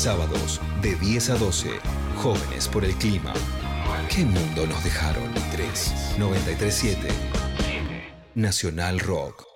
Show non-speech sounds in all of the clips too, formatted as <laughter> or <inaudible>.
Sábados de 10 a 12. Jóvenes por el clima. ¿Qué mundo nos dejaron? 3 937 Nacional Rock.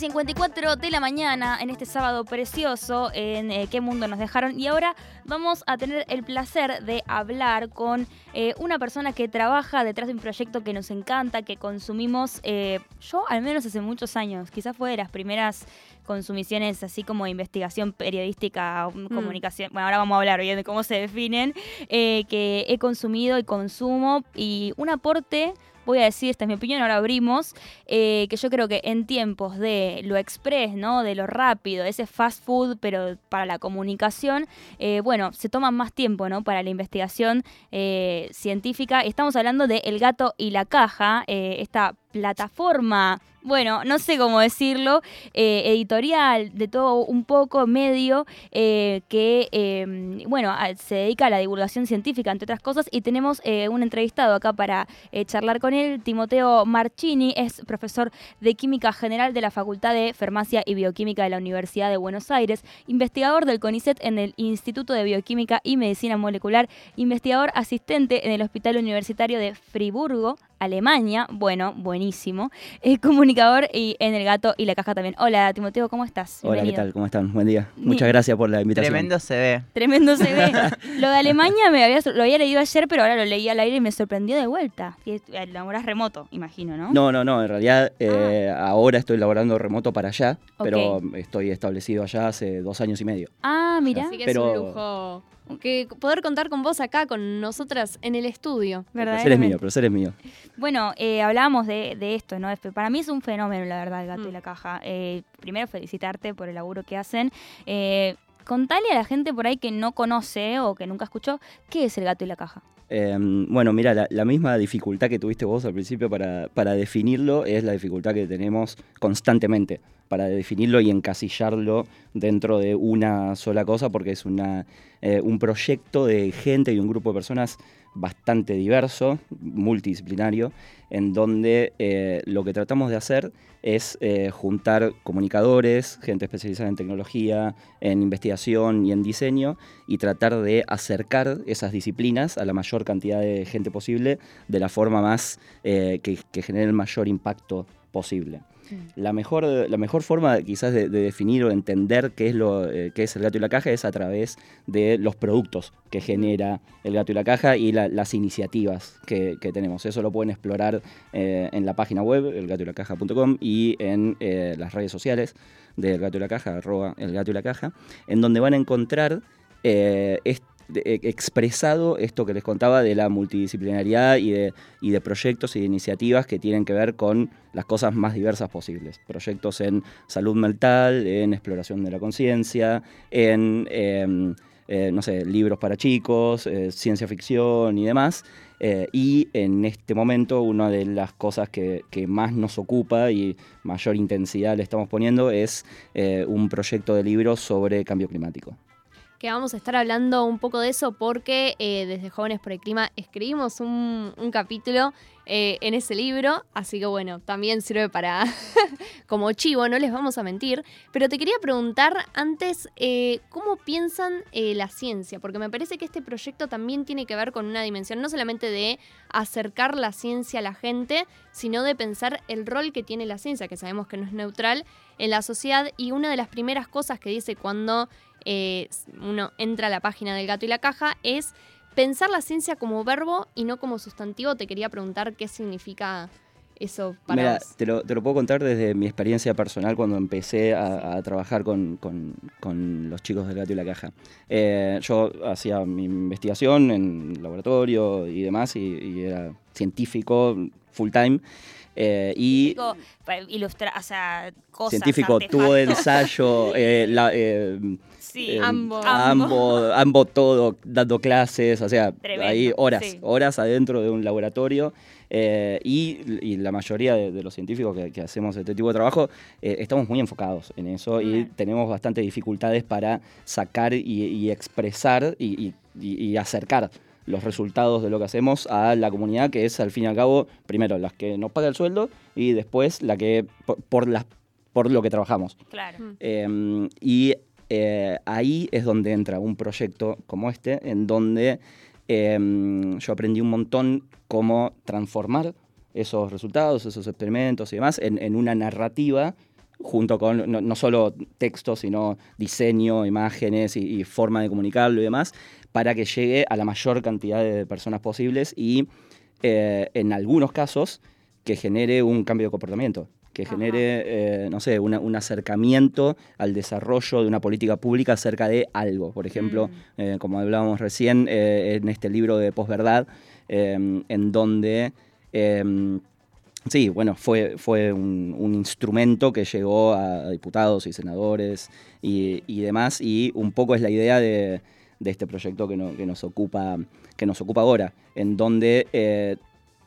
54 de la mañana en este sábado precioso en eh, ¿Qué mundo nos dejaron? Y ahora vamos a tener el placer de hablar con eh, una persona que trabaja detrás de un proyecto que nos encanta, que consumimos eh, yo al menos hace muchos años, quizás fue de las primeras consumiciones así como investigación periodística, Mm. comunicación, bueno, ahora vamos a hablar bien de cómo se definen, eh, que he consumido y consumo y un aporte, voy a decir, esta es mi opinión, ahora abrimos, eh, que yo creo que en tiempos de lo express, ¿no? De lo rápido, ese fast food, pero para la comunicación, eh, bueno, se toma más tiempo, ¿no? Para la investigación eh, científica. Estamos hablando de El gato y la caja, esta plataforma, bueno, no sé cómo decirlo, eh, editorial, de todo un poco, medio, eh, que, eh, bueno, se dedica a la divulgación científica, entre otras cosas, y tenemos eh, un entrevistado acá para eh, charlar con él, Timoteo Marchini, es profesor de Química General de la Facultad de Farmacia y Bioquímica de la Universidad de Buenos Aires, investigador del CONICET en el Instituto de Bioquímica y Medicina Molecular, investigador asistente en el Hospital Universitario de Friburgo, Alemania, bueno, buenísimo, es comunicador y en El Gato y la Caja también. Hola, Timoteo, ¿cómo estás? Hola, ¿qué tal? ¿Cómo están? Buen día. Ni- Muchas gracias por la invitación. Tremendo se ve. Tremendo se ve. <laughs> Lo de Alemania me había, lo había leído ayer, pero ahora lo leí al aire y me sorprendió de vuelta. Que laborás remoto, imagino, ¿no? No, no, no. En realidad, eh, ahora estoy laborando remoto para allá, pero estoy establecido allá hace dos años y medio. Ah, mira. Así que Pero- es un lujo que poder contar con vos acá, con nosotras en el estudio. El placer es mío, el placer es mío. Bueno, eh, hablábamos de, de esto, ¿no? Es- Para mí es un fenómeno, la verdad, el gato y Mm. la caja. Eh, primero, felicitarte por el laburo que hacen. Eh, contale a la gente por ahí que no conoce o que nunca escuchó, ¿qué es el gato y la caja? Eh, bueno, mira, la, la misma dificultad que tuviste vos al principio para, para definirlo es la dificultad que tenemos constantemente para definirlo y encasillarlo dentro de una sola cosa, porque es una, eh, un proyecto de gente y un grupo de personas bastante diverso, multidisciplinario, en donde eh, lo que tratamos de hacer es eh, juntar comunicadores, gente especializada en tecnología, en investigación y en diseño, y tratar de acercar esas disciplinas a la mayor cantidad de gente posible de la forma más eh, que, que genere el mayor impacto posible. La mejor, la mejor forma quizás de, de definir o entender qué es, lo, eh, qué es el gato y la caja es a través de los productos que genera el gato y la caja y la- las iniciativas que, que tenemos. Eso lo pueden explorar eh, en la página web, elgatoylacaja.com y en eh, las redes sociales del gato y la caja, arroba el gato y la caja, en donde van a encontrar eh, est- eh, expresado esto que les contaba de la multidisciplinariedad y de, proyectos y de iniciativas que tienen que ver con las cosas más diversas posibles. Proyectos en salud mental, en exploración de la conciencia, en, eh, eh, no sé, libros para chicos, eh, ciencia ficción y demás. Eh, y en este momento una de las cosas que, que más nos ocupa y mayor intensidad le estamos poniendo es un proyecto de libros sobre cambio climático. Que vamos a estar hablando un poco de eso porque eh, desde Jóvenes por el Clima escribimos un, capítulo eh, en ese libro, así que bueno, también sirve para <laughs> como chivo, no les vamos a mentir. Pero te quería preguntar antes, eh, ¿cómo piensan la ciencia? Porque me parece que este proyecto también tiene que ver con una dimensión no solamente de acercar la ciencia a la gente, sino de pensar el rol que tiene la ciencia, que sabemos que no es neutral, en la sociedad. Y una de las primeras cosas que dice cuando eh, uno entra a la página del gato y la caja es pensar la ciencia como verbo y no como sustantivo. Te quería preguntar qué significa eso para Mira, vos. te lo, te lo puedo contar desde mi experiencia personal cuando empecé a, a trabajar con, con- con los chicos del gato y la caja. Eh, yo hacía mi investigación en laboratorio y demás, y, y era científico full time. eh, y para ilustrar, o sea, cosas. científico, de ensayo, eh, la- eh, Sí, eh, ambos. ambos, <laughs> ambos todo, dando clases, o sea, Tremendo, ahí horas, sí. horas adentro de un laboratorio. eh, y, y la mayoría de, de los científicos que, que hacemos este tipo de trabajo eh, estamos muy enfocados en eso y Bien. tenemos bastante dificultades para sacar y, y expresar y, y- y- y acercar los resultados de lo que hacemos a la comunidad, que es al fin y al cabo, primero, las que nos paga el sueldo y después la que por, por las, por lo que trabajamos. Claro. Mm. Eh, y eh, ahí es donde entra un proyecto como este, en donde eh, yo aprendí un montón cómo transformar esos resultados, esos experimentos y demás en, una narrativa junto con no, solo texto, sino diseño, imágenes y, y forma de comunicarlo y demás, para que llegue a la mayor cantidad de personas posibles y eh, en algunos casos que genere un cambio de comportamiento, que genere, eh, no sé, una- un acercamiento al desarrollo de una política pública acerca de algo. Por ejemplo, Mm. eh, como hablábamos recién, eh, en este libro de posverdad, eh, en donde... eh, Sí, bueno, fue, fue un, un instrumento que llegó a diputados y senadores y, y demás, y un poco es la idea de, de este proyecto que, no- que nos, ocupa, que nos ocupa ahora, en donde eh,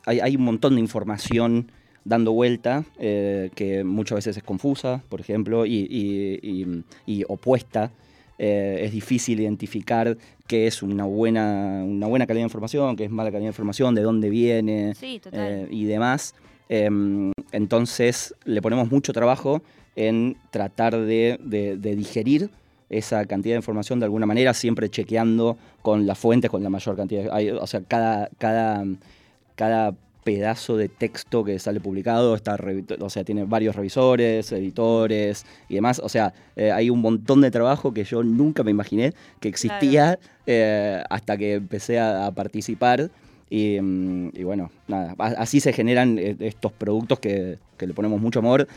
hay, hay un montón de información dando vuelta, eh, que muchas veces es confusa, por ejemplo, y, y- y- y opuesta. Eh, es difícil identificar qué es una buena, una buena calidad de información, qué es mala calidad de información, de dónde viene Sí, eh, y demás. Em, entonces le ponemos mucho trabajo en tratar de, de- de digerir esa cantidad de información de alguna manera, siempre chequeando con las fuentes, con la mayor cantidad. hay- o sea, cada, cada, cada pedazo de texto que sale publicado está o sea, tiene varios revisores, editores y demás. O sea, eh, hay un montón de trabajo que yo nunca me imaginé que existía eh, hasta que empecé a, a participar. Y, mm, y bueno, nada, así se generan eh, estos productos que, que le ponemos mucho amor,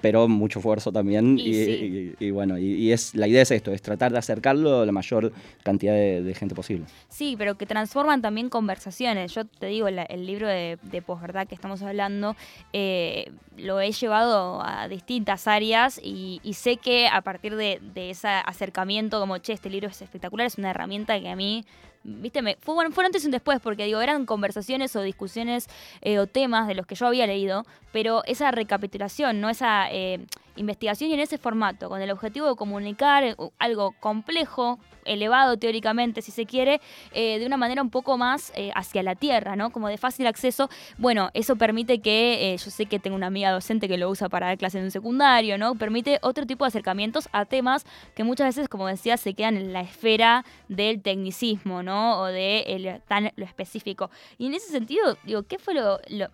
pero mucho esfuerzo también. Y Y, sí. y- y bueno, y, es, la idea es esto, es tratar de acercarlo a la mayor cantidad de, de gente posible. Sí, pero que transforman también conversaciones. Yo te digo, la- el libro de, de posverdad que estamos hablando, eh, lo he llevado a distintas áreas y, y sé que a partir de, de ese acercamiento, como, che, este libro es espectacular, es una herramienta que a mí, viste, me, fue, bueno, fue antes y un después, porque digo, eran conversaciones o discusiones eh, o temas de los que yo había leído, pero esa recapitulación, ¿no? Esa eh, investigación y en ese formato, con el objetivo de comunicar eh, algo complejo, elevado teóricamente, si se quiere, eh, de una manera un poco más eh, hacia la tierra, ¿no? Como de fácil acceso. Bueno, eso permite que, yo sé que tengo una amiga docente que lo usa para dar clases en un secundario, ¿no? Permite otro tipo de acercamientos a temas que muchas veces, como decía, se quedan en la esfera del tecnicismo, ¿no? O de el- tan lo específico. Y en ese sentido, digo, ¿qué fue lo... lo-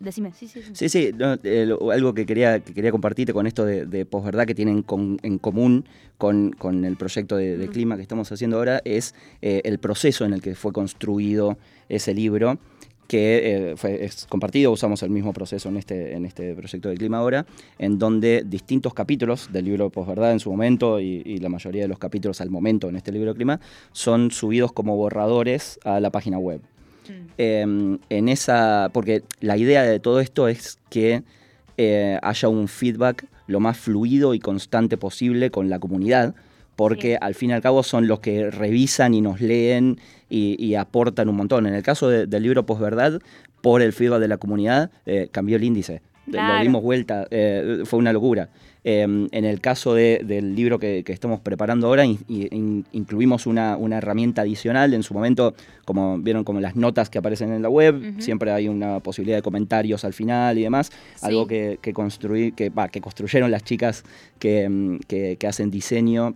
decime, sí, sí. sí. Sí, algo que quería, que quería compartirte con esto de, de posverdad que tienen con- en común con, con el proyecto de, de Mm. clima que estamos haciendo ahora es eh, el proceso en el que fue construido ese libro que eh, fue, es compartido, usamos el mismo proceso en este, en este proyecto de clima ahora, en donde distintos capítulos del libro de posverdad en su momento y, y la mayoría de los capítulos al momento en este libro de clima son subidos como borradores a la página web Mm. eh, en esa. Porque la idea de todo esto es que eh, haya un feedback lo más fluido y constante posible con la comunidad. Porque Sí. al fin y al cabo son los que revisan y nos leen y, y aportan un montón. En el caso de- del libro Posverdad, por el feedback de la comunidad, eh, cambió el índice. Lo dimos vuelta, eh, fue una locura. Eh, en el caso de- del libro que, que estamos preparando ahora, in- in- incluimos una, una herramienta adicional. En su momento, como vieron, como las notas que aparecen en la web, siempre hay una posibilidad de comentarios al final y demás. Algo que, que, construí, que, que construyeron las chicas que, mm, que- hacen diseño.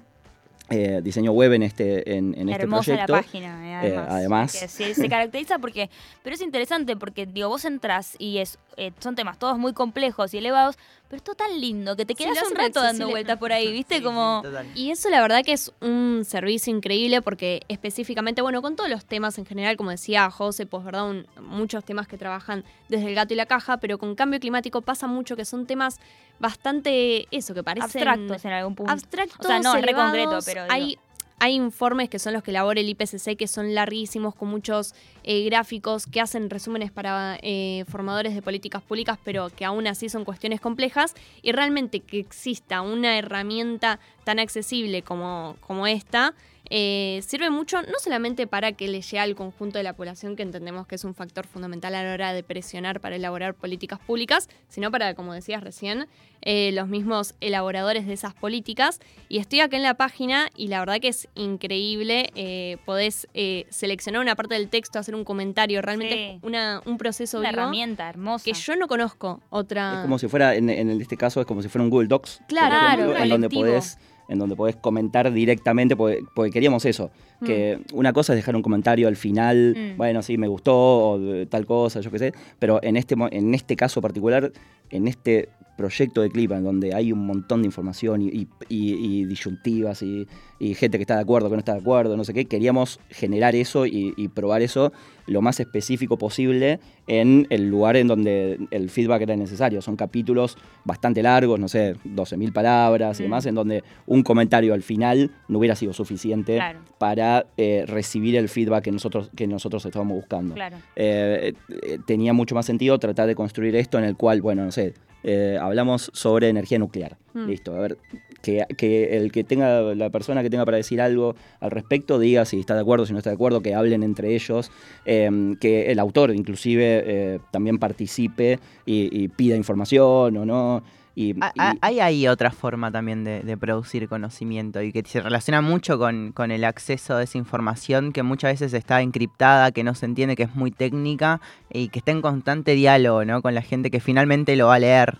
eh, diseño web en este, en, en este Hermosa proyecto. la página, eh, además. además. Que sí, se caracteriza porque. Pero es interesante porque, digo, vos entras y es eh, son temas todos muy complejos y elevados, pero es todo tan lindo que te Sí, quedas lo un rato dando vueltas por ahí, ¿viste? Sí, Como. sí, total. Y eso la verdad que es un servicio increíble porque específicamente, bueno, con todos los temas en general, como decía José, pues verdad, un- muchos temas que trabajan desde el gato y la caja, pero con cambio climático pasa mucho que son temas bastante, eso, que parecen abstractos en algún punto. abstractos, O sea, no, re elevados. concreto, pero digo. Hay, hay informes que son los que elabora el IPCC que son larguísimos, con muchos eh, gráficos que hacen resúmenes para eh, formadores de políticas públicas, pero que aún así son cuestiones complejas. Y realmente que exista una herramienta tan accesible como, como esta. Eh, sirve mucho no solamente para que le llegue al conjunto de la población, que entendemos que es un factor fundamental a la hora de presionar para elaborar políticas públicas, sino para, como decías recién, eh, los mismos elaboradores de esas políticas. Y estoy acá en la página y la verdad que es increíble. Eh, podés eh, seleccionar una parte del texto, hacer un comentario. Realmente Sí. es una, un proceso Una vivo herramienta hermosa. que yo no conozco otra. Es como si fuera, en, en este caso, es como si fuera un Google Docs. Claro, claro, en donde podés en donde podés comentar directamente, porque, porque queríamos eso, que una cosa es dejar un comentario al final, Mm. bueno, sí, me gustó, o tal cosa, yo qué sé, pero en este, en este caso particular, en este proyecto de Clipa, en donde hay un montón de información y, y- y- y disyuntivas y, y gente que está de acuerdo, que no está de acuerdo, no sé qué, queríamos generar eso y probar eso lo más específico posible en el lugar en donde el feedback era necesario. Son capítulos bastante largos, no sé, 12.000 palabras y Mm. demás, en donde un comentario al final no hubiera sido suficiente Claro. para eh, recibir el feedback que nosotros, que nosotros estábamos buscando. Claro. Eh, eh, tenía mucho más sentido tratar de construir esto en el cual, bueno, no sé, eh, hablamos sobre energía nuclear. Mm. Listo, a ver, que, que el que tenga, la persona que tenga para decir algo al respecto, diga si está de acuerdo, si no está de acuerdo, que hablen entre ellos, eh, que el autor inclusive eh, también participe y, y pida información o no. Y, y- ha- Hay ahí otra forma también de, de producir conocimiento y que se relaciona mucho con, con el acceso a esa información que muchas veces está encriptada, que no se entiende, que es muy técnica y que está en constante diálogo ¿no? con la gente que finalmente lo va a leer.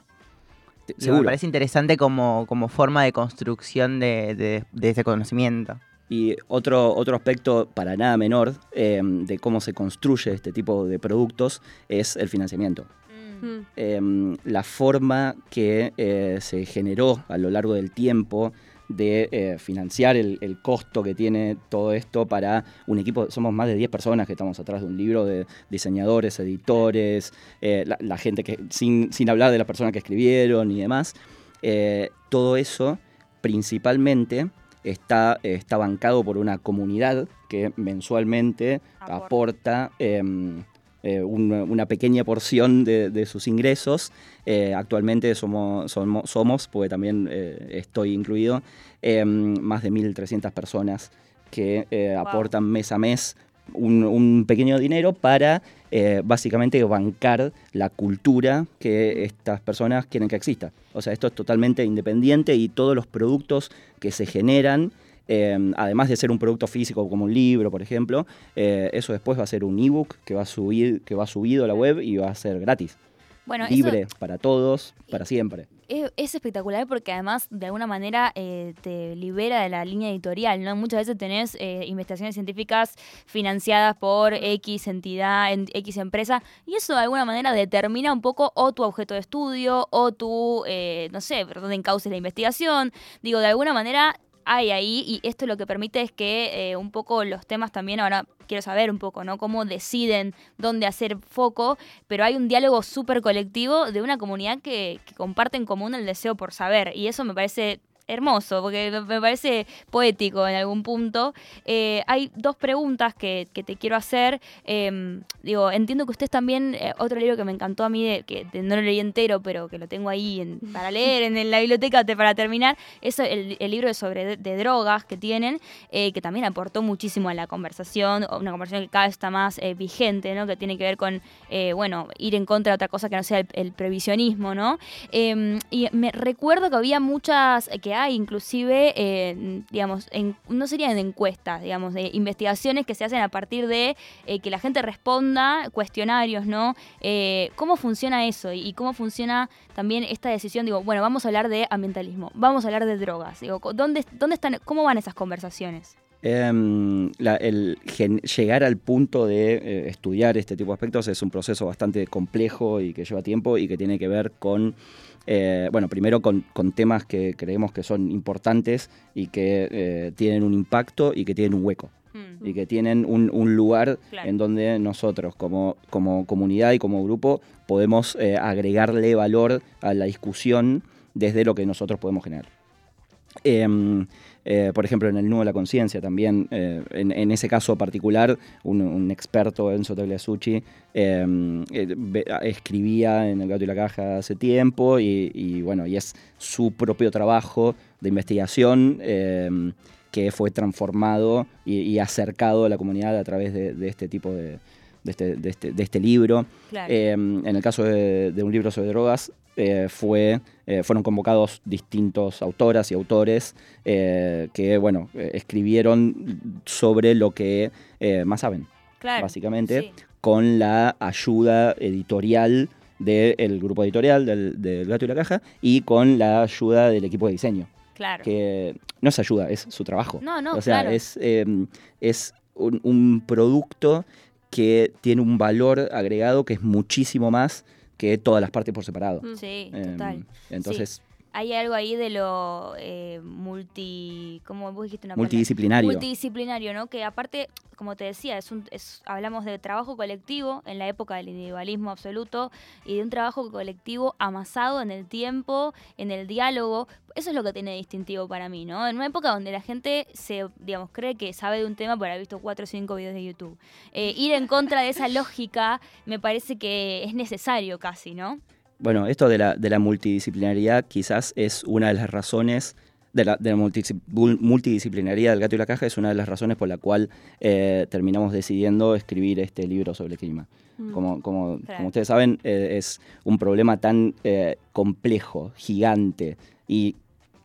Seguro. Me parece interesante como, como forma de construcción de, de- de ese conocimiento. Y otro, otro aspecto para nada menor eh, de cómo se construye este tipo de productos es el financiamiento. Mm. eh, la forma que eh, se generó a lo largo del tiempo de eh, financiar el, el costo que tiene todo esto para un equipo, somos más de 10 personas que estamos atrás de un libro de diseñadores, editores, eh, la, la gente que, sin, sin hablar de las personas que escribieron y demás, eh, todo eso principalmente está, está bancado por una comunidad que mensualmente Aporta. aporta em, eh, un- una pequeña porción de, de sus ingresos. Eh, actualmente somos, somos, somos, porque también eh, estoy incluido, em, más de 1.300 personas que Wow. aportan mes a mes un, un pequeño dinero para eh, básicamente bancar la cultura que estas personas quieren que exista. O sea, esto es totalmente independiente y todos los productos que se generan eh, además de ser un producto físico como un libro, por ejemplo, eh, eso después va a ser un ebook que va a subir, que va subido a la web y va a ser gratis, Bueno, eso libre para todos, para siempre. es, es espectacular porque además de alguna manera eh, te libera de la línea editorial, ¿no? Muchas veces tenés eh, investigaciones científicas financiadas por X entidad, en, X empresa, y eso de alguna manera determina un poco o tu objeto de estudio o tu, eh, no sé, dónde encauces la investigación. Digo, de alguna manera hay ahí y esto lo que permite es que eh, un poco los temas también ahora quiero saber un poco, ¿no? Cómo deciden dónde hacer foco, pero hay un diálogo súper colectivo de una comunidad que, que comparte en común el deseo por saber y eso me parece hermoso, porque me- parece poético en algún punto. Eh, hay dos preguntas que, que te quiero hacer. Eh, digo, entiendo que ustedes también, eh, otro libro que me encantó a mí, de, que no lo leí entero, pero que lo tengo ahí en- <laughs> para leer en, en la biblioteca te- para terminar, es el, el libro sobre de, de drogas que tienen, eh, que también aportó muchísimo a la conversación, una conversación que cada vez está más vigente, ¿no? que tiene que ver con, bueno, ir en contra de otra cosa que no sea el, el previsionismo, ¿no? Eh, y me recuerdo que había muchas, que inclusive, eh, digamos, no serían encuestas, digamos, de investigaciones que se hacen a partir de eh, que la gente responda cuestionarios, ¿no? Eh, ¿Cómo funciona eso? Y, cómo funciona también esta decisión? Digo, bueno, vamos a hablar de ambientalismo, vamos a hablar de drogas. Digo, ¿dónde, dónde están, ¿cómo van esas conversaciones? Em, el llegar al punto de estudiar este tipo de aspectos es un proceso bastante complejo y que lleva tiempo y que tiene que ver con, eh, bueno, primero con, con temas que creemos que son importantes y que eh, tienen un impacto y que tienen un hueco Mm. y que tienen un, un lugar Claro. en donde nosotros como, como comunidad y como grupo podemos eh, agregarle valor a la discusión desde lo que nosotros podemos generar. Em, eh, por ejemplo, en el nudo de la conciencia también, eh, en, en ese caso particular, un, un experto, Enzo Tagliasucci, em, eh, escribía en El gato y la caja hace tiempo y, y, bueno, y es su propio trabajo de investigación em, que fue transformado y, y acercado a la comunidad a través de, de este tipo de, de este, de este- de este libro. Claro. Eh, en el caso de, de un libro sobre drogas, eh, fue, eh, fueron convocados distintos autoras y autores eh, que, bueno, escribieron sobre lo que más saben, claro. básicamente, Sí. con la ayuda editorial del grupo editorial del, del Gato y la Caja y con la ayuda del equipo de diseño, Claro. que no es ayuda, es su trabajo. No, no, o sea, claro. es, eh, es un, un producto que tiene un valor agregado que es muchísimo más que todas las partes por separado. Mm. Sí, Em, total. entonces, Hay algo ahí de lo eh, multi. ¿Cómo vos dijiste una palabra? multidisciplinario. Multidisciplinario, ¿no? Que aparte, como te decía, es un, es, hablamos de trabajo colectivo en la época del individualismo absoluto y de un trabajo colectivo amasado en el tiempo, en el diálogo. Eso es lo que tiene distintivo para mí, ¿no? En una época donde la gente se, digamos, cree que sabe de un tema por haber visto cuatro o cinco videos de YouTube. Eh, ir en contra de esa lógica me parece que es necesario casi, ¿no? Bueno, esto de la, de la multidisciplinaridad quizás es una de las razones, de la, de la multidisciplinaridad del gato y la caja es una de las razones por la cual eh, terminamos decidiendo escribir este libro sobre el clima. Mm. Como, como, Claro. como ustedes saben, eh, es un problema tan eh, complejo, gigante y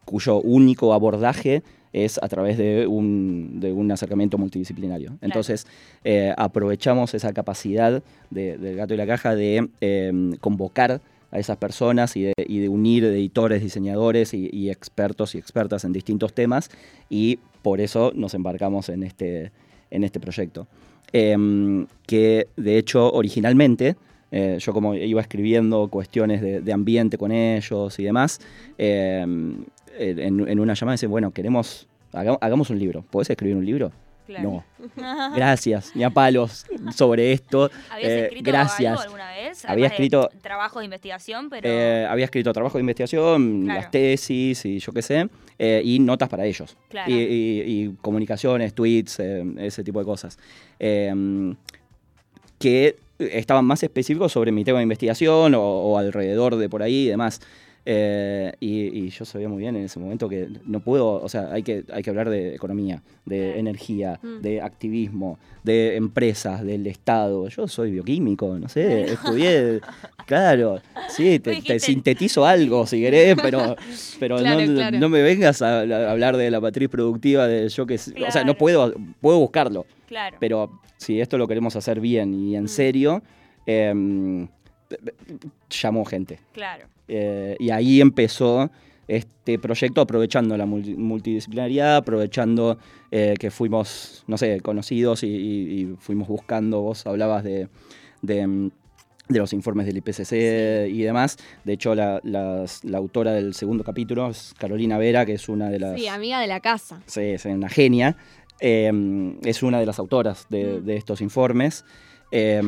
cuyo único abordaje es a través de un, de un acercamiento multidisciplinario. Entonces, aprovechamos esa capacidad de- del gato y la caja de eh, convocar a esas personas y de, unir editores, diseñadores y, expertos y expertas en distintos temas y por eso nos embarcamos en este, en este proyecto. Em, que de hecho originalmente, eh, yo como iba escribiendo cuestiones de, ambiente con ellos y demás, em, en, una llamada dicen, bueno, queremos, haga- hagamos un libro, ¿podés escribir un libro? No, gracias, ni a palos sobre esto. ¿Habías Eh, escrito gracias. algo alguna vez? Había de escrito- trabajo de investigación, pero... Eh, había escrito trabajo de investigación, Claro. las tesis y yo qué sé, eh, y notas para ellos. Claro. Y, y- y comunicaciones, tweets, eh, ese tipo de cosas. Eh, que estaban más específicos sobre mi tema de investigación o, o alrededor de por ahí y demás. Eh, y, y yo sabía muy bien en ese momento que no puedo, o sea, hay que, hay que hablar de economía, de Claro. energía, Mm. de activismo, de empresas, del Estado. Yo soy bioquímico, no sé, <laughs> estudié, claro, sí, te, sintetizo algo si <laughs> querés, pero, pero Claro, no, claro. no me vengas a, a hablar de la matriz productiva de yo que sé, o sea, no Claro. puedo, puedo buscarlo, Claro. pero si esto lo queremos hacer bien y en Mm. serio, em, llamo gente. Claro. Eh, y ahí empezó este proyecto aprovechando la multi- multidisciplinaridad, aprovechando eh, que fuimos, no sé, conocidos y, y- y fuimos buscando, vos hablabas de, de, mm, de los informes del IPCC y demás. De hecho, la, la autora del segundo capítulo es Carolina Vera, que es una de las... Sí, amiga de la casa. Sí, es una genia. Eh, es una de las autoras de, Mm. de estos informes. Eh,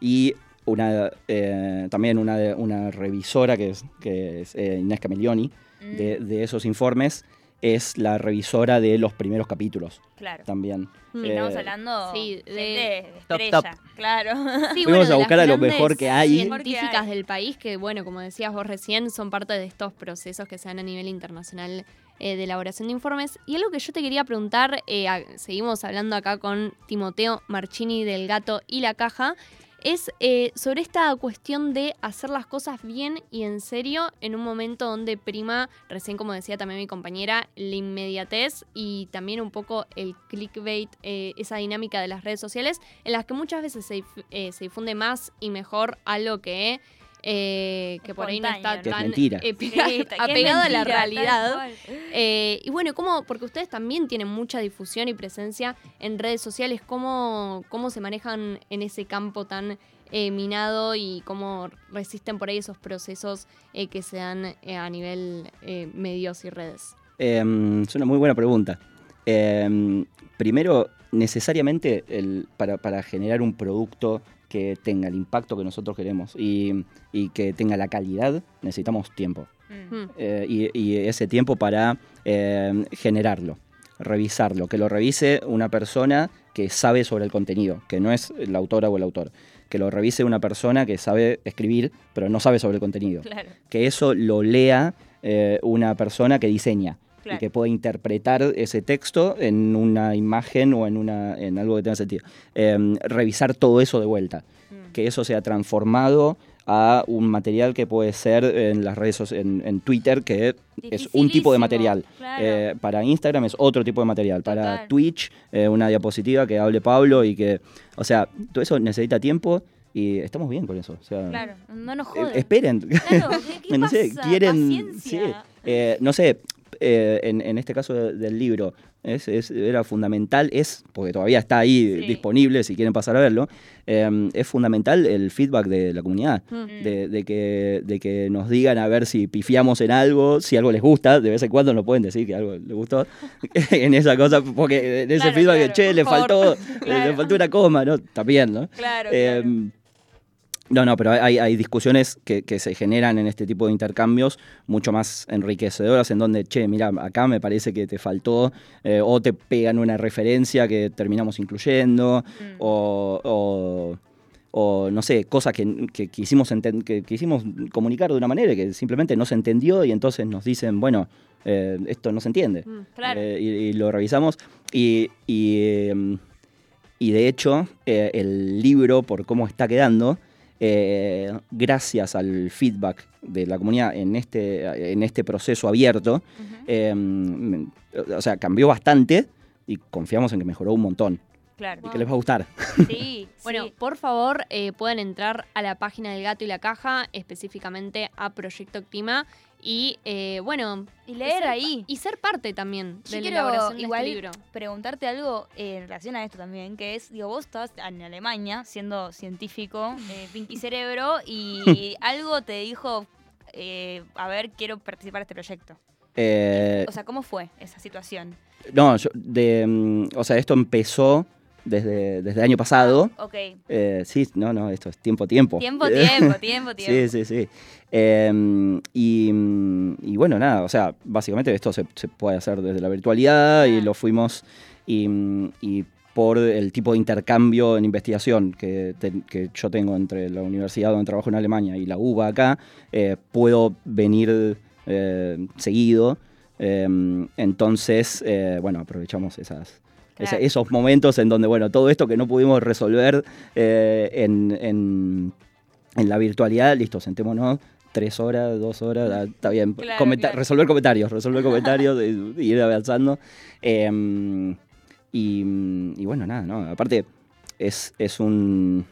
y una, eh, también una, de- una revisora que es, que es eh, Inés Camelioni Mm, de, de esos informes. Es la revisora de los primeros capítulos claro. también. Mm. Y Estamos Eh, hablando sí, de- Top, estrella, top. claro. Sí, Fuimos de a buscar a lo mejor que hay. Científicas hay. del país que, bueno, como decías vos recién, son parte de estos procesos que se dan a nivel internacional eh, de elaboración de informes. Y algo que yo te quería preguntar, eh, a- seguimos hablando acá con Timoteo Marchini del Gato y la Caja, es eh, sobre esta cuestión de hacer las cosas bien y en serio en un momento donde prima, recién como decía también mi compañera, la inmediatez y también un poco el clickbait, eh, esa dinámica de las redes sociales, en las que muchas veces se, eh, se difunde más y mejor algo que, eh, que por ahí no está es tan mentira. <laughs> eh, pega- Sí, está- que es apegado a la realidad. Eh, y bueno, ¿cómo, porque ustedes también tienen mucha difusión y presencia en redes sociales, ¿cómo, cómo se manejan en ese campo tan eh, minado y cómo resisten por ahí esos procesos eh, que se dan eh, a nivel eh, medios y redes? Em, es una muy buena pregunta. Em, primero, necesariamente el- para, para generar un producto que tenga el impacto que nosotros queremos y, y que tenga la calidad, necesitamos tiempo. Mm. Mm. Eh, y, y ese tiempo para eh, generarlo, revisarlo, que lo revise una persona que sabe sobre el contenido, que no es la autora o el autor, que lo revise una persona que sabe escribir, pero no sabe sobre el contenido, Claro, que eso lo lea eh, una persona que diseña, Claro. y que pueda interpretar ese texto en una imagen o en, una, en algo que tenga sentido. Em, revisar todo eso de vuelta, Mm. que eso sea transformado a un material que puede ser en las redes en, en Twitter, que es un tipo de material. claro. Eh, para Instagram es otro tipo de material. Para. Twitch, eh, una diapositiva que hable Pablo y que. O sea, todo eso necesita tiempo y estamos bien con eso. O sea, Claro, no nos eh, joden. esperen. Claro, ¿qué, qué <laughs> no sé, quieren. Sí, eh, no sé, eh, en, en este caso de- del libro, es, es- era fundamental, es, porque todavía está ahí Sí. disponible si quieren pasar a verlo, eh, es fundamental el feedback de la comunidad. Mm. De, de que, de que nos digan a ver si pifiamos en algo, si algo les gusta, de vez en cuando nos pueden decir que algo les gustó <laughs> en esa cosa, porque en ese Claro, feedback de claro, che, le favor". faltó, Claro. le faltó una coma, ¿no? También, ¿no? Claro, Eh, claro. No, no, pero hay, hay discusiones que, que se generan en este tipo de intercambios mucho más enriquecedoras en donde, che, mira, acá me parece que te faltó, eh, o te pegan una referencia que terminamos incluyendo, Mm. o, o- o, no sé, cosas que, que quisimos, que quisimos comunicar de una manera que simplemente no se entendió y entonces nos dicen, bueno, eh, esto no se entiende. Mm. Claro. Eh, y, y lo revisamos. Y, y, em, y de hecho, el libro, por cómo está quedando, eh, gracias al feedback de la comunidad en este, en este proceso abierto, em, o sea, cambió bastante y confiamos en que mejoró un montón. Claro. Y que les va a gustar. Sí, <laughs> <laughs> Bueno, sí. por favor, eh, pueden entrar a la página del Gato y la Caja, específicamente a Proyecto Clima, y eh, bueno, Y leer ser- ahí. y ser parte también Yo de la quiero elaboración de este libro. preguntarte algo eh, en relación a esto también, que es, digo, vos estás en Alemania siendo científico, eh, <laughs> Pinky Cerebro, y algo te dijo, eh, a ver, quiero participar de este proyecto. Eh, O sea, ¿cómo fue esa situación? no, yo- de, mm, o sea, esto empezó desde, desde el año pasado. Ok. Eh, sí, no, no, esto es tiempo, tiempo. Tiempo, tiempo, <laughs> tiempo, tiempo. Sí, sí, sí. Eh, y, y bueno, nada, o sea, básicamente esto se, se puede hacer desde la virtualidad y Ah. lo fuimos y, y por el tipo de intercambio en investigación que, te- que yo tengo entre la universidad donde trabajo en Alemania y la UBA acá, eh, puedo venir eh, seguido. Eh, entonces, bueno, aprovechamos esas, esos momentos en donde, bueno, todo esto que no pudimos resolver eh, en, en- en la virtualidad, listo, sentémonos tres horas, dos horas, ah, está bien. Claro, Comenta- claro. Resolver comentarios, resolver <laughs> comentarios y, y ir avanzando. Eh, y, y bueno, nada, ¿no? Aparte, es, es un...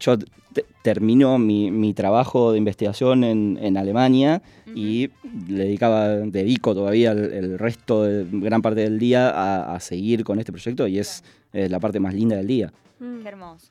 Yo te- termino mi, mi trabajo de investigación en, en Alemania y le dedicaba, dedico todavía el, el resto de gran parte del día a, a seguir con este proyecto y es, la parte más linda del día. Mm. Qué hermoso.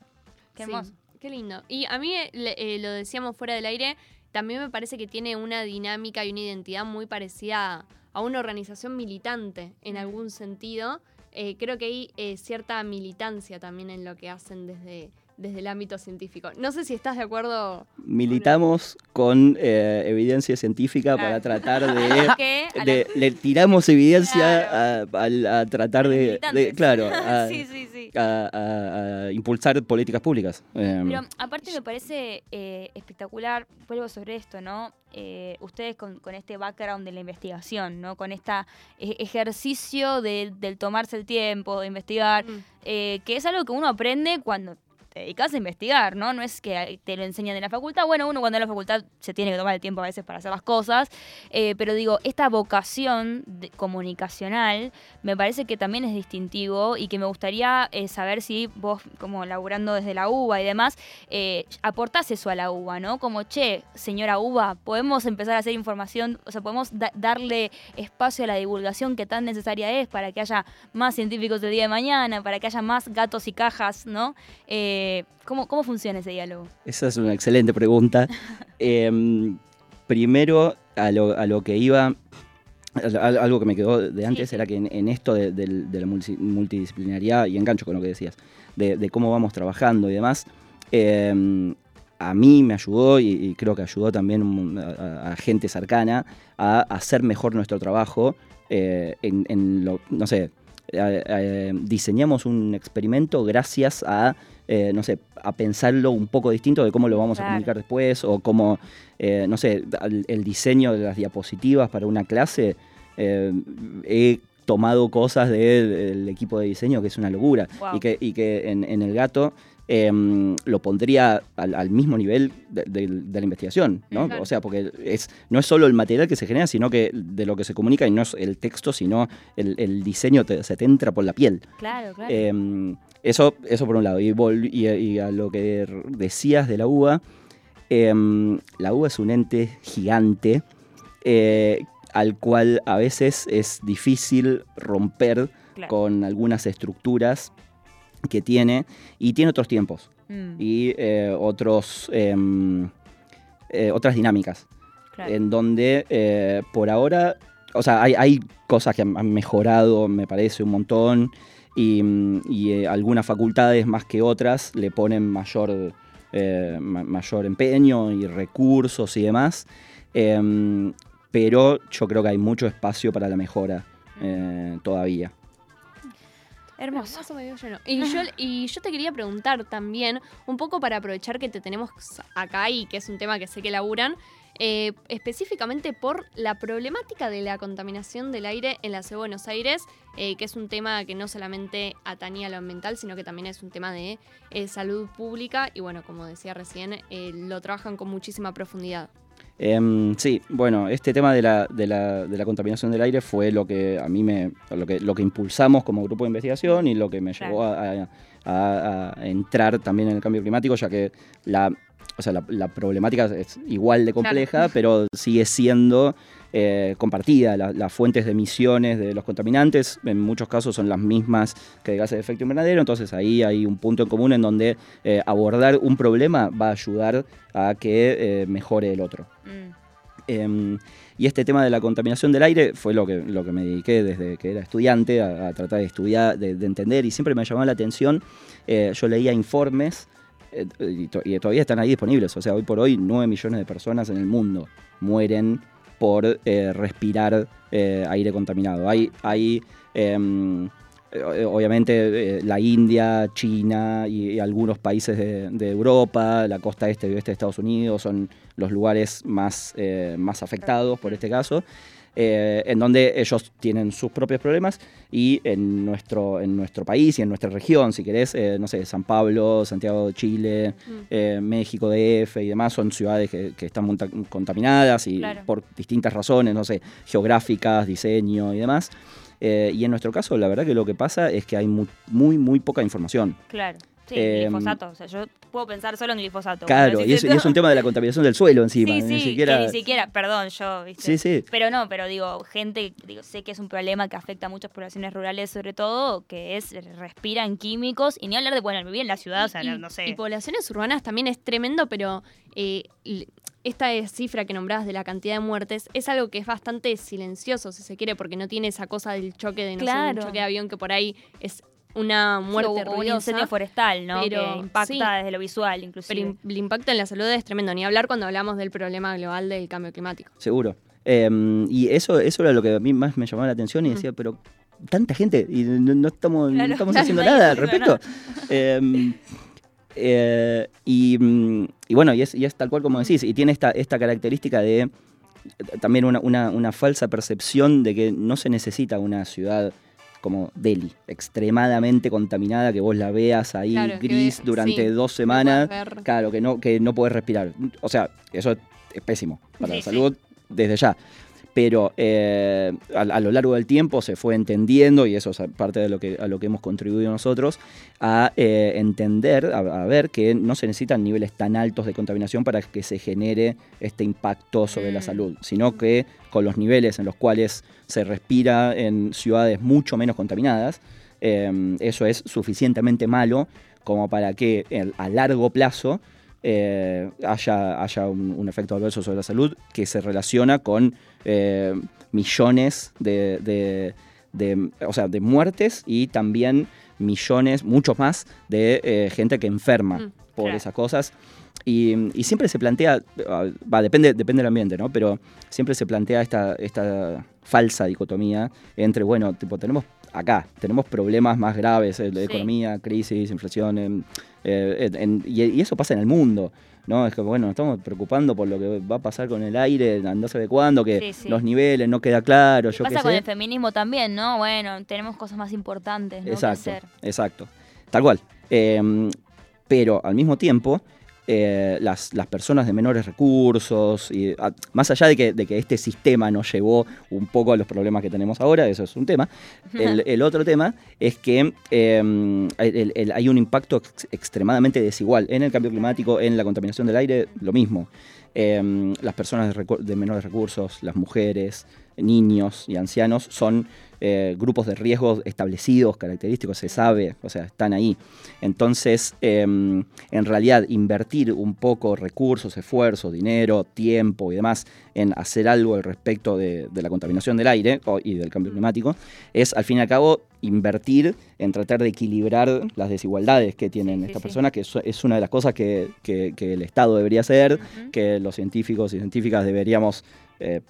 Qué Sí, hermoso. qué lindo. Y a mí, eh, le- eh, lo decíamos fuera del aire, también me parece que tiene una dinámica y una identidad muy parecida a, a una organización militante en Mm. algún sentido. Eh, creo que hay eh, cierta militancia también en lo que hacen desde, desde el ámbito científico. No sé si estás de acuerdo. Militamos con eh, evidencia científica para Claro. tratar <laughs> de... ¿Qué? A la- de- le tiramos evidencia a, a- a tratar de, de- claro, <laughs> a, sí, sí, sí. a- a- a impulsar políticas públicas. Eh, Pero aparte me parece eh, espectacular, vuelvo sobre esto, ¿no? Eh, ustedes con, con este background de la investigación, ¿no? Con este ejercicio de- del tomarse el tiempo, de investigar, Mm. eh, que es algo que uno aprende cuando te dedicas a investigar, ¿no? No es que te lo enseñan en la facultad. Bueno, uno cuando en la facultad se tiene que tomar el tiempo a veces para hacer las cosas, eh, pero digo, esta vocación comunicacional me parece que también es distintivo y que me gustaría eh, saber si vos, como laburando desde la UBA y demás, eh, aportás eso a la UBA, ¿no? Como, che, señora UBA, podemos empezar a hacer información, o sea, podemos da- darle espacio a la divulgación que tan necesaria es para que haya más científicos el día de mañana, para que haya más gatos y cajas, ¿no? Eh, ¿cómo, ¿Cómo funciona ese diálogo? Esa es una excelente pregunta. <laughs> Eh, primero, a lo, a lo que iba, al- al- algo que me quedó de antes Sí, sí. era que en, en esto de, la multi- multidisciplinaridad, y engancho con lo que decías, de, de cómo vamos trabajando y demás, eh, a mí me ayudó y, y creo que ayudó también a, a gente cercana a hacer mejor nuestro trabajo eh, en, en lo, no sé, eh, eh, diseñamos un experimento gracias a, eh, no sé, a pensarlo un poco distinto de cómo lo vamos Claro. a comunicar después o cómo, eh, no sé, el diseño de las diapositivas para una clase eh, he tomado cosas del, del equipo de diseño que es una locura. Wow. Y que, y que en, en el gato em, lo pondría al, al mismo nivel de, de- de la investigación, ¿no? Claro. O sea, porque es, no es solo el material que se genera, sino que de lo que se comunica y no es el texto, sino el, el diseño te- se te entra por la piel. Claro, claro. Em, eso, eso por un lado. Y, vol- y- y a lo que decías de la uva, em, la uva es un ente gigante eh, al cual a veces es difícil romper Claro. con algunas estructuras que tiene y tiene otros tiempos. Mm, y eh, otros, em, eh, otras dinámicas. Claro. en donde eh, por ahora, o sea, hay, hay cosas que han mejorado, me parece, un montón, y, mm, y, algunas facultades más que otras le ponen mayor, ma- mayor empeño y recursos y demás, Em, pero yo creo que hay mucho espacio para la mejora eh, todavía. Hermoso. Lleno. Y yo, y yo te quería preguntar también, un poco para aprovechar que te tenemos acá y que es un tema que sé que laburan, eh, específicamente por la problemática de la contaminación del aire en la ciudad de Buenos Aires, eh, que es un tema que no solamente atañe a lo ambiental, sino que también es un tema de eh, salud pública y bueno, como decía recién, lo trabajan con muchísima profundidad. Em, sí, bueno, este tema de la, de, la, de la contaminación del aire fue lo que a mí me. lo que, lo que impulsamos como grupo de investigación y lo que me llevó a, a- a- a entrar también en el cambio climático, ya que la. O sea, la, la problemática es igual de compleja, pero sigue siendo eh, compartida. La- las fuentes de emisiones de los contaminantes en muchos casos son las mismas que de gases de efecto invernadero, entonces ahí hay un punto en común en donde eh, abordar un problema va a ayudar a que eh, mejore el otro. Mm, Em, y este tema de la contaminación del aire fue lo que, lo que me dediqué desde que era estudiante a, a tratar de estudiar, de, de entender, y siempre me llamaba la atención. Eh, yo leía informes eh, y, to- y todavía están ahí disponibles. O sea, hoy por hoy 9 millones de personas en el mundo mueren por eh, respirar eh, aire contaminado. Hay, hay em, eh, obviamente la India, China y, algunos países de, Europa, la costa este y oeste de Estados Unidos son los lugares más, más afectados por este caso, eh, en donde ellos tienen sus propios problemas y en nuestro, en nuestro país y en nuestra región, si querés, eh, no sé, San Pablo, Santiago de Chile, Mm. eh, México, DF y demás, son ciudades que, que están contaminadas y Claro. por distintas razones, no sé, geográficas, diseño y demás. Eh, y en nuestro caso, la verdad que lo que pasa es que hay mu- muy, muy poca información. claro. Sí, Em, glifosato. O sea, yo puedo pensar solo en glifosato. Claro, y es, y es un tema de la contaminación del suelo encima. Sí, ni siquiera... que ni siquiera, perdón, yo, ¿viste? Sí, sí. Pero no, pero digo, gente, digo, sé que es un problema que afecta a muchas poblaciones rurales sobre todo, que es, respiran químicos, y ni hablar de, bueno, vivir en la ciudad, o sea, y, no sé. y poblaciones urbanas también es tremendo, pero eh, esta es cifra que nombrabas de la cantidad de muertes es algo que es bastante silencioso, si se quiere, porque no tiene esa cosa del choque de no sé, un choque de avión que por ahí es una muerte o, o un ruidosa, incendio forestal, ¿no? pero que impacta sí. desde lo visual, Pero inclusive. im- el impacto en la salud es tremendo, ni hablar cuando hablamos del problema global del cambio climático. Seguro. Eh, y eso, eso era lo que a mí más me llamaba la atención y Mm. decía, pero tanta gente y no, no estamos, no estamos <laughs> claro, haciendo nada al respecto. <laughs> Eh, eh, y, y bueno, y es, y es tal cual como decís, y tiene esta, esta característica de también una, una- una falsa percepción de que no se necesita una ciudad como Delhi, extremadamente contaminada, que vos la veas ahí Claro, gris durante sí, dos semanas. Claro, que no, que no puedes respirar. O sea, eso es pésimo para Sí, la sí. salud desde ya. Pero eh, a, a lo largo del tiempo se fue entendiendo, y eso es parte de lo que, a lo que hemos contribuido nosotros, a eh, entender, a, a ver que no se necesitan niveles tan altos de contaminación para que se genere este impacto sobre la Mm. salud, sino que con los niveles en los cuales se respira en ciudades mucho menos contaminadas, eh, eso es suficientemente malo como para que a largo plazo eh, haya, haya un, un efecto adverso sobre la salud que se relaciona con eh, millones de, de- de- o sea, de muertes y también millones, muchos más, de eh, gente que enferma Mm, por claro. esas cosas. Y, y siempre se plantea, ah, va, depende, depende del ambiente, ¿no? Pero siempre se plantea esta, esta falsa dicotomía entre, bueno, tipo, tenemos acá, tenemos problemas más graves, eh, de Sí. economía, crisis, inflación, em, eh, en- y, y eso pasa en el mundo. ¿no? Es que, bueno, nos estamos preocupando por lo que va a pasar con el aire, no se ve cuándo, que Sí, sí. los niveles no queda claro, yo qué Pasa con sé. el feminismo también, ¿no? Bueno, tenemos cosas más importantes, ¿no? que Exacto, hacer. exacto. Tal cual. Eh, pero al mismo tiempo, eh, las, las personas de menores recursos, y, a- más allá de que, de que este sistema nos llevó un poco a los problemas que tenemos ahora, eso es un tema, el, el otro tema es que eh, el- el- hay un impacto ex- extremadamente desigual en el cambio climático, en la contaminación del aire, lo mismo. Eh, las personas de, de menores recursos, las mujeres, niños y ancianos son eh, grupos de riesgo establecidos, característicos, se sabe, o sea, están ahí. Entonces, eh, en realidad, invertir un poco recursos, esfuerzos, dinero, tiempo y demás en hacer algo al respecto de, de la contaminación del aire o- y del cambio climático es, al fin y al cabo, invertir en tratar de equilibrar las desigualdades que tienen Sí, estas sí. personas, que eso es una de las cosas que, que- que el Estado debería hacer, que los científicos y científicas deberíamos eh,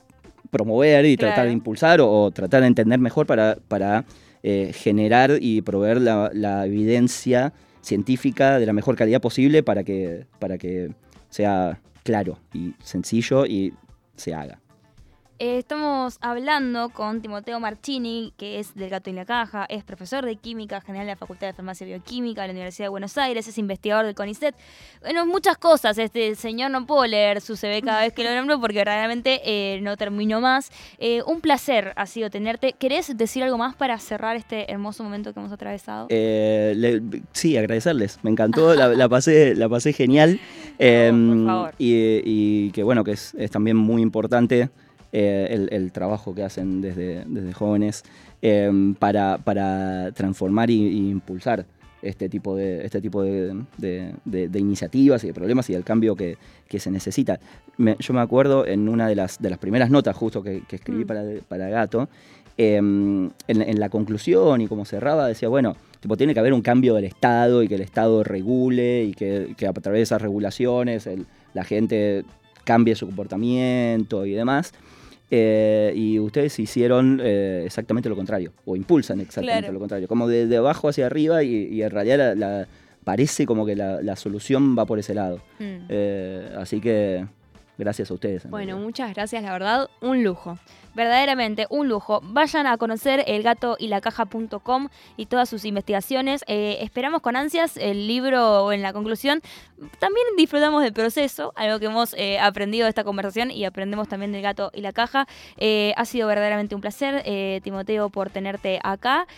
promover y tratar de impulsar o, o tratar de entender mejor para, para eh, generar y proveer la, la evidencia científica de la mejor calidad posible para que, para que sea claro y sencillo y se haga. Eh, estamos hablando con Timoteo Marchini, que es del Gato y la Caja, es profesor de Química General de la Facultad de Farmacia y Bioquímica de la Universidad de Buenos Aires, es investigador del CONICET. Bueno, muchas cosas. Este señor no puedo leer su CV cada vez que lo nombro porque realmente eh, no termino más. Eh, un placer ha sido tenerte. ¿Querés decir algo más para cerrar este hermoso momento que hemos atravesado? Eh, le- sí, agradecerles. Me encantó, la, la pasé, la pasé genial. <laughs> Em, favor. Y, y que bueno, que es, es también muy importante eh, el, el trabajo que hacen desde, desde jóvenes em, para, para transformar y, y impulsar este tipo de, este tipo de, de- de- de iniciativas y de problemas y del cambio que, que se necesita. Me- yo me acuerdo en una de las, de las primeras notas justo que, que escribí Mm. para, para Gato, em, en, en la conclusión y como cerraba, decía, bueno, tipo, tiene que haber un cambio del Estado y que el Estado regule y que, que a través de esas regulaciones el- la gente cambie su comportamiento y demás. Eh, y ustedes hicieron eh, exactamente lo contrario, o impulsan exactamente Claro. lo contrario, como de, de abajo hacia arriba y, y en realidad la- la- parece como que la, la solución va por ese lado. Mm. Eh, así que gracias a ustedes. en Bueno, muchas gracias, la verdad, un lujo. Verdaderamente un lujo. Vayan a conocer elgatoylacaja.com y todas sus investigaciones. Eh, esperamos con ansias el libro en la conclusión. También disfrutamos del proceso, algo que hemos eh, aprendido de esta conversación y aprendemos también del gato y la caja. Eh, ha sido verdaderamente un placer, eh, Timoteo, por tenerte acá.